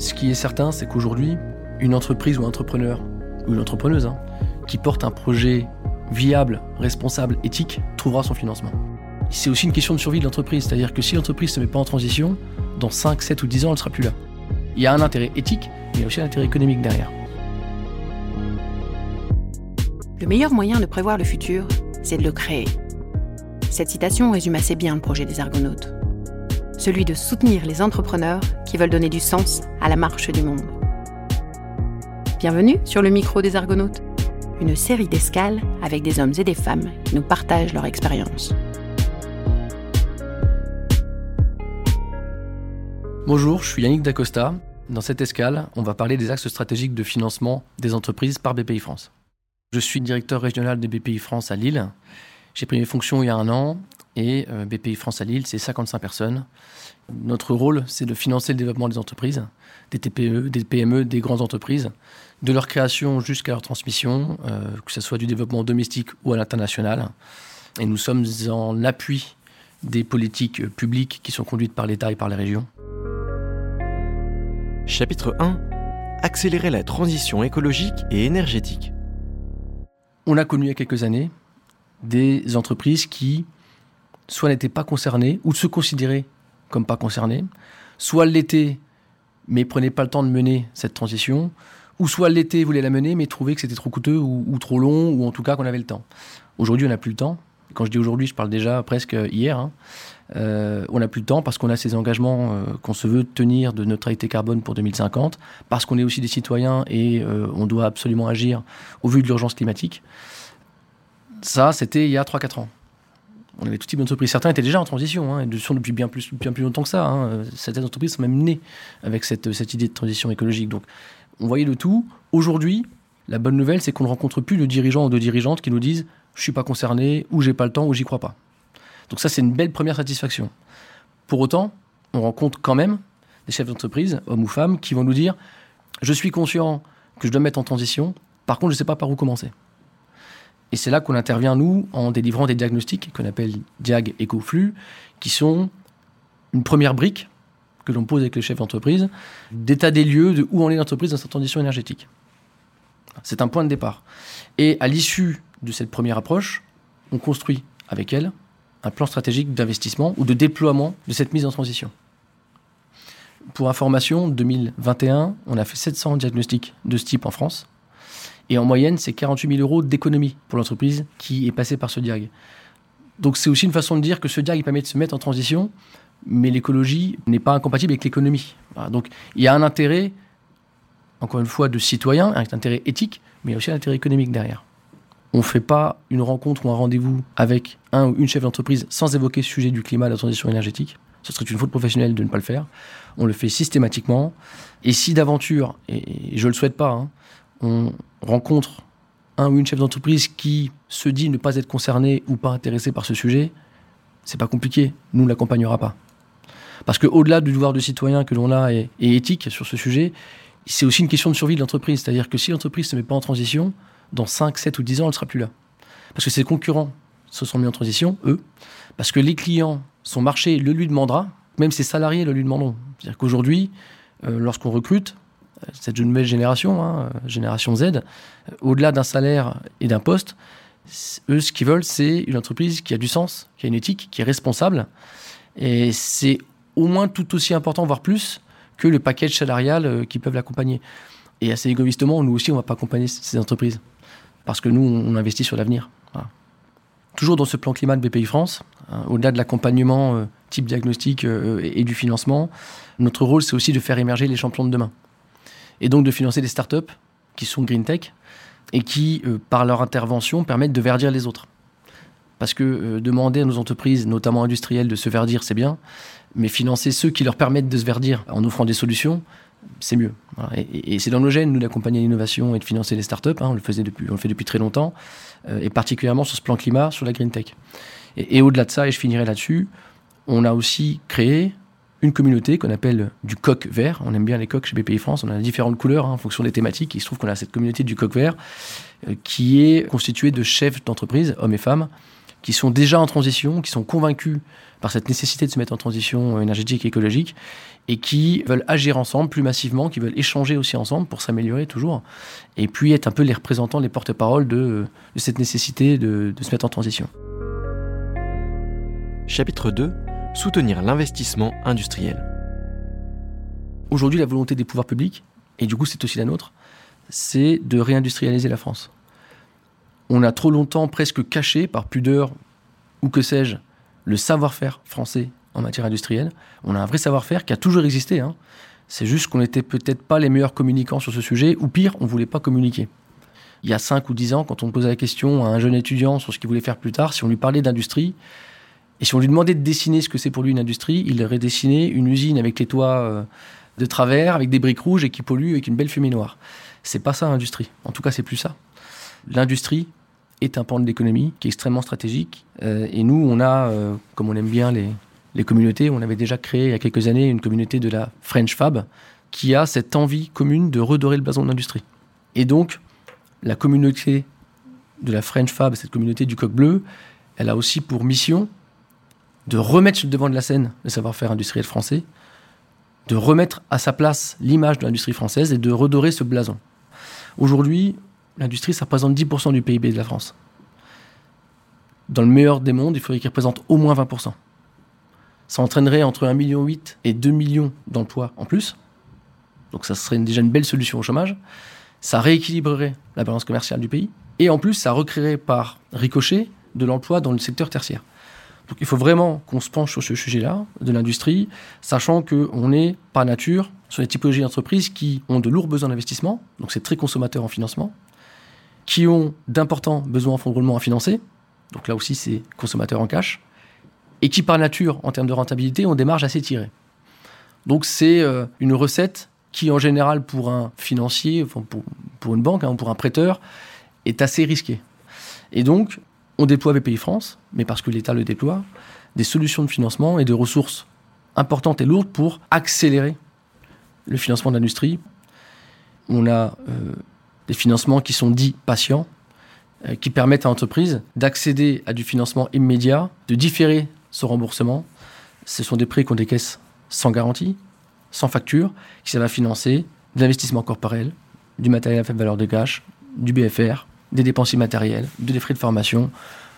Ce qui est certain, c'est qu'aujourd'hui, une entreprise ou un entrepreneur, ou une entrepreneuse, hein, qui porte un projet viable, responsable, éthique, trouvera son financement. C'est aussi une question de survie de l'entreprise, c'est-à-dire que si l'entreprise ne se met pas en transition, dans 5, 7 ou 10 ans, elle ne sera plus là. Il y a un intérêt éthique, mais il y a aussi un intérêt économique derrière. Le meilleur moyen de prévoir le futur, c'est de le créer. Cette citation résume assez bien le projet des Argonautes. Celui de soutenir les entrepreneurs qui veulent donner du sens à la marche du monde. Bienvenue sur le micro des Argonautes, une série d'escales avec des hommes et des femmes qui nous partagent leur expérience. Bonjour, je suis Yannick Dacosta. Dans cette escale, on va parler des axes stratégiques de financement des entreprises par BPI France. Je suis directeur régional de BPI France à Lille. J'ai pris mes fonctions il y a un an et euh, BPI France à Lille, c'est 55 personnes. Notre rôle, c'est de financer le développement des entreprises, des TPE, des PME, des grandes entreprises, de leur création jusqu'à leur transmission, euh, que ce soit du développement domestique ou à l'international. Et nous sommes en appui des politiques publiques qui sont conduites par l'État et par les régions. Chapitre 1 Accélérer la transition écologique et énergétique. On a connu il y a quelques années des entreprises qui soit n'étaient pas concernées ou se considéraient comme pas concernées, soit l'étaient mais prenaient pas le temps de mener cette transition, ou soit l'été voulaient la mener mais trouvaient que c'était trop coûteux ou, trop long, ou en tout cas qu'on avait le temps. Aujourd'hui, on n'a plus le temps. Quand je dis aujourd'hui, je parle déjà presque hier. Hein. Euh, on n'a plus le temps parce qu'on a ces engagements euh, qu'on se veut tenir de neutralité carbone pour 2050, parce qu'on est aussi des citoyens et euh, on doit absolument agir au vu de l'urgence climatique. Ça, c'était il y a 3-4 ans. On avait tout type d'entreprise. Certains étaient déjà en transition, hein, et depuis bien plus, bien plus longtemps que ça. Hein. Certaines entreprises sont même nées avec cette, idée de transition écologique. Donc, on voyait le tout. Aujourd'hui, la bonne nouvelle, c'est qu'on ne rencontre plus de dirigeants ou de dirigeantes qui nous disent je suis pas concerné, ou j'ai pas le temps, ou j'y crois pas. Donc ça, c'est une belle première satisfaction. Pour autant, on rencontre quand même des chefs d'entreprise, hommes ou femmes, qui vont nous dire je suis conscient que je dois mettre en transition, par contre, je ne sais pas par où commencer. Et c'est là qu'on intervient, nous, en délivrant des diagnostics qu'on appelle Diag Éco-Flux, qui sont une première brique que l'on pose avec les chefs d'entreprise, d'état des lieux de où en est l'entreprise dans sa transition énergétique. C'est un point de départ. Et à l'issue de cette première approche, on construit avec elle un plan stratégique d'investissement ou de déploiement de cette mise en transition. Pour information, 2021, on a fait 700 diagnostics de ce type en France. Et en moyenne, c'est 48 000 euros d'économie pour l'entreprise qui est passée par ce diag. Donc c'est aussi une façon de dire que ce diag permet de se mettre en transition, mais l'écologie n'est pas incompatible avec l'économie. Donc il y a un intérêt, encore une fois, de citoyen, un intérêt éthique, mais il y a aussi un intérêt économique derrière. On ne fait pas une rencontre ou un rendez-vous avec un ou une chef d'entreprise sans évoquer ce sujet du climat de la transition énergétique. Ce serait une faute professionnelle de ne pas le faire. On le fait systématiquement. Et si d'aventure, et je ne le souhaite pas, hein, on rencontre un ou une chef d'entreprise qui se dit ne pas être concerné ou pas intéressé par ce sujet, c'est pas compliqué, nous ne l'accompagnera pas. Parce qu'au-delà du devoir de citoyen que l'on a et, éthique sur ce sujet, c'est aussi une question de survie de l'entreprise. C'est-à-dire que si l'entreprise ne se met pas en transition, dans 5, 7 ou 10 ans, elle ne sera plus là. Parce que ses concurrents se sont mis en transition, eux, parce que les clients, son marché le lui demandera, même ses salariés le lui demanderont. C'est-à-dire qu'aujourd'hui, euh, lorsqu'on recrute, cette nouvelle génération, hein, génération Z, euh, au-delà d'un salaire et d'un poste, eux, ce qu'ils veulent, c'est une entreprise qui a du sens, qui a une éthique, qui est responsable. Et c'est au moins tout aussi important, voire plus, que le package salarial euh, qui peuvent l'accompagner. Et assez égoïstement, nous aussi, on ne va pas accompagner ces entreprises. Parce que nous, on investit sur l'avenir. Toujours dans ce plan climat de BPI France, hein, au-delà de l'accompagnement euh, type diagnostic et du financement, notre rôle, c'est aussi de faire émerger les champions de demain et donc de financer des startups qui sont green tech et qui, euh, par leur intervention, permettent de verdir les autres. Parce que euh, demander à nos entreprises, notamment industrielles, de se verdir, c'est bien, mais financer ceux qui leur permettent de se verdir en offrant des solutions, c'est mieux. Et, c'est dans nos gènes, nous, d'accompagner l'innovation et de financer les startups. Hein, on, le faisait depuis, on le fait depuis très longtemps, euh, et particulièrement sur ce plan climat, sur la green tech. et au-delà de ça, et je finirai là-dessus, on a aussi créé une communauté qu'on appelle du coq vert. On aime bien les coqs chez BPI France, on a différentes couleurs hein, en fonction des thématiques. Il se trouve qu'on a cette communauté du coq vert euh, qui est constituée de chefs d'entreprise, hommes et femmes, qui sont déjà en transition, qui sont convaincus par cette nécessité de se mettre en transition énergétique et écologique, et qui veulent agir ensemble plus massivement, qui veulent échanger aussi ensemble pour s'améliorer toujours, et puis être un peu les représentants, les porte-parole de, cette nécessité de, de se mettre en transition. Chapitre 2 Soutenir l'investissement industriel. Aujourd'hui, la volonté des pouvoirs publics, et du coup c'est aussi la nôtre, c'est de réindustrialiser la France. On a trop longtemps presque caché, par pudeur ou que sais-je, le savoir-faire français en matière industrielle. On a un vrai savoir-faire qui a toujours existé. Hein. C'est juste qu'on n'était peut-être pas les meilleurs communicants sur ce sujet, ou pire, on ne voulait pas communiquer. Il y a 5 ou 10 ans, quand on posait la question à un jeune étudiant sur ce qu'il voulait faire plus tard, si on lui parlait d'industrie, et si on lui demandait de dessiner ce que c'est pour lui une industrie, il aurait dessiné une usine avec les toits euh, de travers, avec des briques rouges et qui pollue avec une belle fumée noire. C'est pas ça l'industrie. En tout cas, c'est plus ça. L'industrie est un pan de l'économie qui est extrêmement stratégique. Euh, et nous, on a, euh, comme on aime bien les, les communautés. On avait déjà créé il y a quelques années une communauté de la French Fab qui a cette envie commune de redorer le blason de l'industrie. Et donc, la communauté de la French Fab, cette communauté du coq bleu, elle a aussi pour mission de remettre sur le devant de la scène le savoir-faire industriel français, de remettre à sa place l'image de l'industrie française et de redorer ce blason. Aujourd'hui, l'industrie, ça représente 10% du PIB de la France. Dans le meilleur des mondes, il faudrait qu'il représente au moins 20% ça entraînerait entre 1,8 million et 2 millions d'emplois en plus. Donc ça serait déjà une belle solution au chômage. Ça rééquilibrerait la balance commerciale du pays. Et en plus, ça recréerait par ricochet de l'emploi dans le secteur tertiaire. Donc il faut vraiment qu'on se penche sur ce sujet-là de l'industrie, sachant qu'on est par nature sur des typologies d'entreprises qui ont de lourds besoins d'investissement, donc c'est très consommateur en financement, qui ont d'importants besoins en fonds de roulement à financer, donc là aussi c'est consommateur en cash, et qui par nature, en termes de rentabilité, ont des marges assez tirées. Donc c'est euh, une recette qui, en général, pour un financier, pour, une banque, hein, pour un prêteur, est assez risquée. Et donc, on déploie BPI France, mais parce que l'État le déploie, des solutions de financement et de ressources importantes et lourdes pour accélérer le financement de l'industrie. On a euh, des financements qui sont dits patients, euh, qui permettent à l'entreprise d'accéder à du financement immédiat, de différer ce remboursement. Ce sont des prêts qu'on décaisse sans garantie, sans facture, qui va financer de l'investissement corporel, du matériel à faible valeur de cash, du BFR, des dépenses immatérielles, des frais de formation,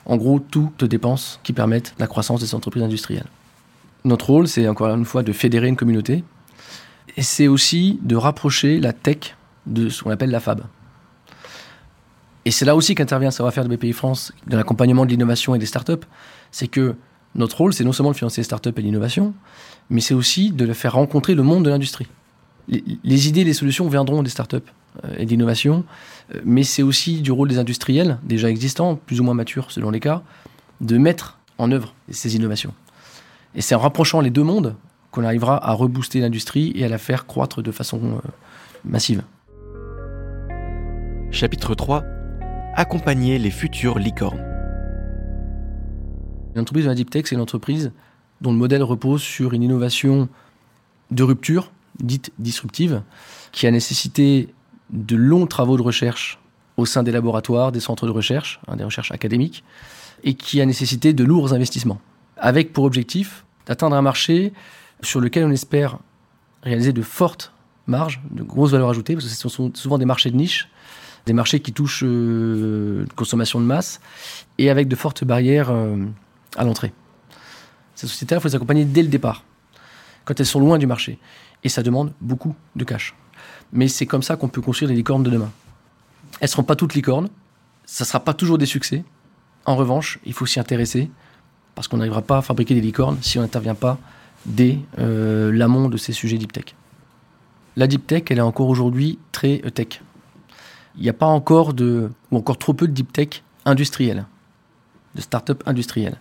en gros toutes dépenses qui permettent la croissance des entreprises industrielles. Notre rôle, c'est encore une fois de fédérer une communauté, et c'est aussi de rapprocher la tech de ce qu'on appelle la FAB. Et c'est là aussi qu'intervient le savoir-faire de BPI France, dans l'accompagnement de l'innovation et des startups, c'est que notre rôle, c'est non seulement de financer les startups et l'innovation, mais c'est aussi de faire rencontrer le monde de l'industrie. Les, idées, les solutions viendront des startups et de l'innovation, euh, mais c'est aussi du rôle des industriels, déjà existants, plus ou moins matures selon les cas, de mettre en œuvre ces innovations. Et c'est en rapprochant les deux mondes qu'on arrivera à rebooster l'industrie et à la faire croître de façon euh, massive. Chapitre 3 Accompagner les futures licornes. L'entreprise de la Deep Tech, c'est une entreprise dont le modèle repose sur une innovation de rupture, dite disruptive, qui a nécessité de longs travaux de recherche au sein des laboratoires, des centres de recherche, hein, des recherches académiques, et qui a nécessité de lourds investissements, avec pour objectif d'atteindre un marché sur lequel on espère réaliser de fortes marges, de grosses valeurs ajoutées, parce que ce sont souvent des marchés de niche, des marchés qui touchent euh, une consommation de masse, et avec de fortes barrières euh, à l'entrée. Ces sociétés-là, il faut les accompagner dès le départ, quand elles sont loin du marché. Et ça demande beaucoup de cash. Mais c'est comme ça qu'on peut construire les licornes de demain. Elles ne seront pas toutes licornes, ça ne sera pas toujours des succès. En revanche, il faut s'y intéresser, parce qu'on n'arrivera pas à fabriquer des licornes si on n'intervient pas dès euh, l'amont de ces sujets deep tech. La deep tech, elle est encore aujourd'hui très tech. Il n'y a pas encore de, ou encore trop peu de deep tech industrielle de start-up industrielles.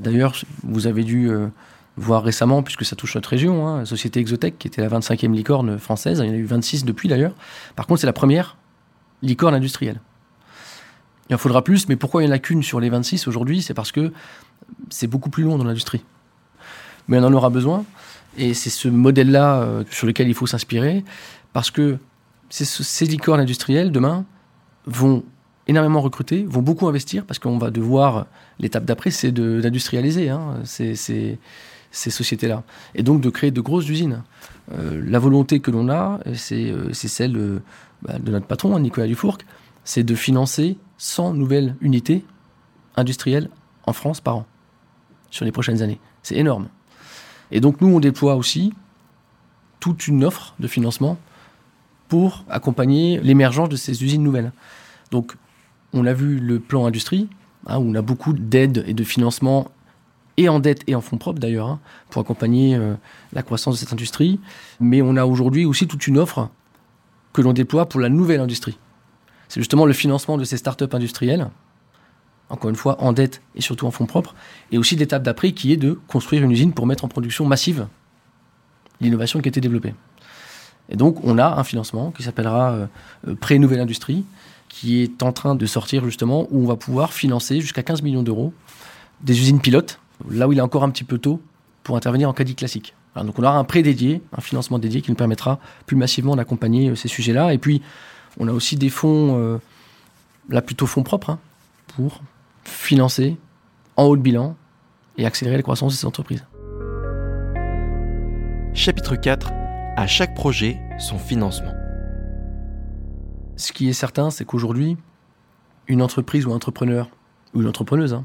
D'ailleurs, vous avez dû euh, voir récemment, puisque ça touche notre région, hein, société Exotech, qui était la 25e licorne française, il y en a eu 26 depuis d'ailleurs. Par contre, c'est la première licorne industrielle. Il en faudra plus, mais pourquoi il n'y en a qu'une sur les 26 aujourd'hui? C'est parce que c'est beaucoup plus long dans l'industrie. Mais on en aura besoin, et c'est ce modèle-là euh, sur lequel il faut s'inspirer, parce que ces licornes industrielles, demain, vont énormément recruter, vont beaucoup investir parce qu'on va devoir, l'étape d'après, c'est d'industrialiser hein, ces, ces, sociétés-là. Et donc de créer de grosses usines. Euh, la volonté que l'on a, c'est euh, celle euh, bah, de notre patron, Nicolas Dufourc, c'est de financer 100 nouvelles unités industrielles en France par an sur les prochaines années. C'est énorme. Et donc nous, on déploie aussi toute une offre de financement pour accompagner l'émergence de ces usines nouvelles. Donc on a vu le plan industrie, hein, où on a beaucoup d'aides et de financement, et en dette et en fonds propres d'ailleurs, hein, pour accompagner euh, la croissance de cette industrie. Mais on a aujourd'hui aussi toute une offre que l'on déploie pour la nouvelle industrie. C'est justement le financement de ces startups industrielles, encore une fois en dette et surtout en fonds propres, et aussi l'étape d'après qui est de construire une usine pour mettre en production massive l'innovation qui a été développée. Et donc on a un financement qui s'appellera euh, euh, Pré-Nouvelle Industrie, qui est en train de sortir justement, où on va pouvoir financer jusqu'à 15 millions d'euros des usines pilotes, là où il est encore un petit peu tôt pour intervenir en caddie classique. donc on aura un prêt dédié, un financement dédié qui nous permettra plus massivement d'accompagner euh, ces sujets-là. Et puis on a aussi des fonds, là plutôt fonds propres, hein, pour financer en haut de bilan et accélérer la croissance de ces entreprises. Chapitre 4 À chaque projet, son financement. Ce qui est certain, c'est qu'aujourd'hui, une entreprise ou un entrepreneur, ou une entrepreneuse, hein,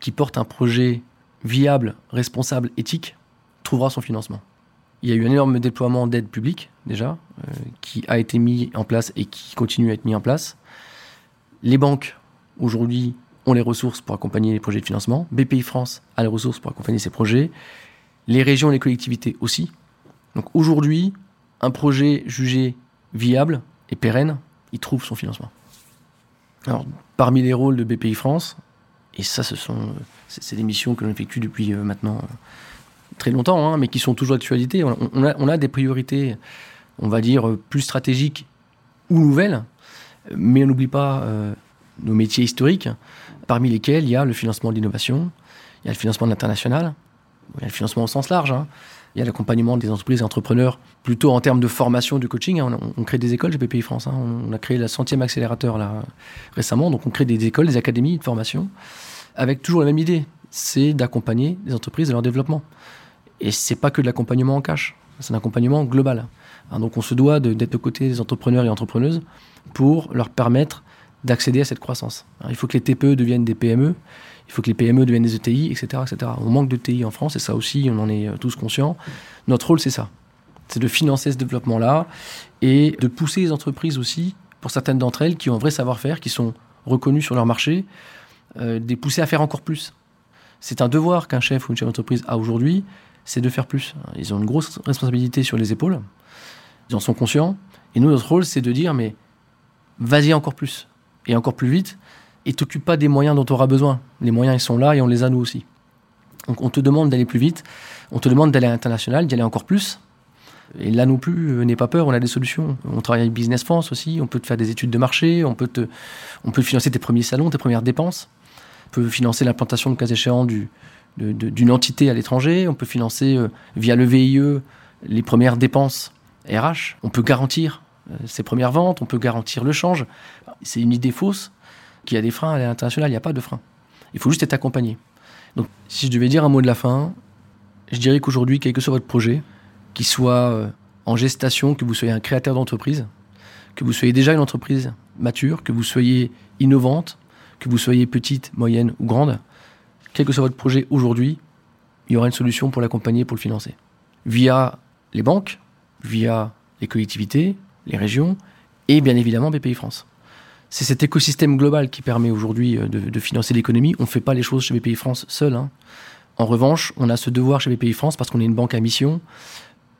qui porte un projet viable, responsable, éthique, trouvera son financement. Il y a eu un énorme déploiement d'aide publique, déjà, euh, qui a été mis en place et qui continue à être mis en place. Les banques, aujourd'hui, ont les ressources pour accompagner les projets de financement. BPI France a les ressources pour accompagner ces projets. Les régions et les collectivités aussi. Donc aujourd'hui, un projet jugé viable et pérenne, il trouve son financement. Alors, parmi les rôles de BPI France, et ça, ce sont, c'est des missions que l'on effectue depuis euh, maintenant euh, très longtemps, hein, mais qui sont toujours d'actualité. On, a, des priorités, on va dire, plus stratégiques ou nouvelles, mais on n'oublie pas euh, nos métiers historiques, parmi lesquels il y a le financement de l'innovation, il y a le financement de l'international, il y a le financement au sens large. Hein. Il y a l'accompagnement des entreprises et entrepreneurs, plutôt en termes de formation, de coaching. Hein. On, crée des écoles chez BPI France. On a créé la centième accélérateur là, récemment. Donc on crée des écoles, des académies de formation, avec toujours la même idée. C'est d'accompagner les entreprises dans leur développement. Et c'est pas que de l'accompagnement en cash. C'est un accompagnement global. Hein, donc on se doit d'être de, côté des entrepreneurs et entrepreneuses pour leur permettre d'accéder à cette croissance. il faut que les TPE deviennent des PME il faut que les PME deviennent des ETI, etc., etc. On manque de TI en France, et ça aussi, on en est euh, tous conscients. Notre rôle, c'est ça. C'est de financer ce développement-là et de pousser les entreprises aussi, pour certaines d'entre elles, qui ont un vrai savoir-faire, qui sont reconnues sur leur marché, euh, de les pousser à faire encore plus. C'est un devoir qu'un chef ou une chef d'entreprise a aujourd'hui, c'est de faire plus. Ils ont une grosse responsabilité sur les épaules, ils en sont conscients, et nous, notre rôle, c'est de dire, mais vas-y encore plus, et encore plus vite, et t'occupe pas des moyens dont tu auras besoin. Les moyens, ils sont là et on les a nous aussi. Donc on te demande d'aller plus vite, on te demande d'aller à l'international, d'y aller encore plus. Et là non plus, euh, n'aie pas peur, on a des solutions. On travaille avec Business France aussi, on peut te faire des études de marché, on peut te, on peut financer tes premiers salons, tes premières dépenses. On peut financer l'implantation, de cas échéant, du, d'une entité à l'étranger. On peut financer euh, via le VIE les premières dépenses RH. On peut garantir euh, ses premières ventes, on peut garantir le change. C'est une idée fausse qu'il y a des freins à l'international, il n'y a pas de frein. Il faut juste être accompagné. Donc, si je devais dire un mot de la fin, je dirais qu'aujourd'hui, quel que soit votre projet, qu'il soit euh, en gestation, que vous soyez un créateur d'entreprise, que vous soyez déjà une entreprise mature, que vous soyez innovante, que vous soyez petite, moyenne ou grande, quel que soit votre projet aujourd'hui, il y aura une solution pour l'accompagner, pour le financer. Via les banques, via les collectivités, les régions et bien évidemment BPI France. C'est cet écosystème global qui permet aujourd'hui euh, de, financer l'économie. On ne fait pas les choses chez BPI France seul. Hein. En revanche, on a ce devoir chez BPI France, parce qu'on est une banque à mission,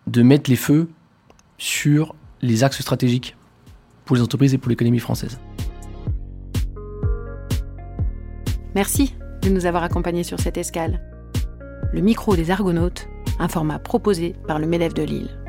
de mettre les feux sur les axes stratégiques pour les entreprises et pour l'économie française. Merci de nous avoir accompagnés sur cette escale. Le micro des Argonautes, un format proposé par le MEDEF de Lille.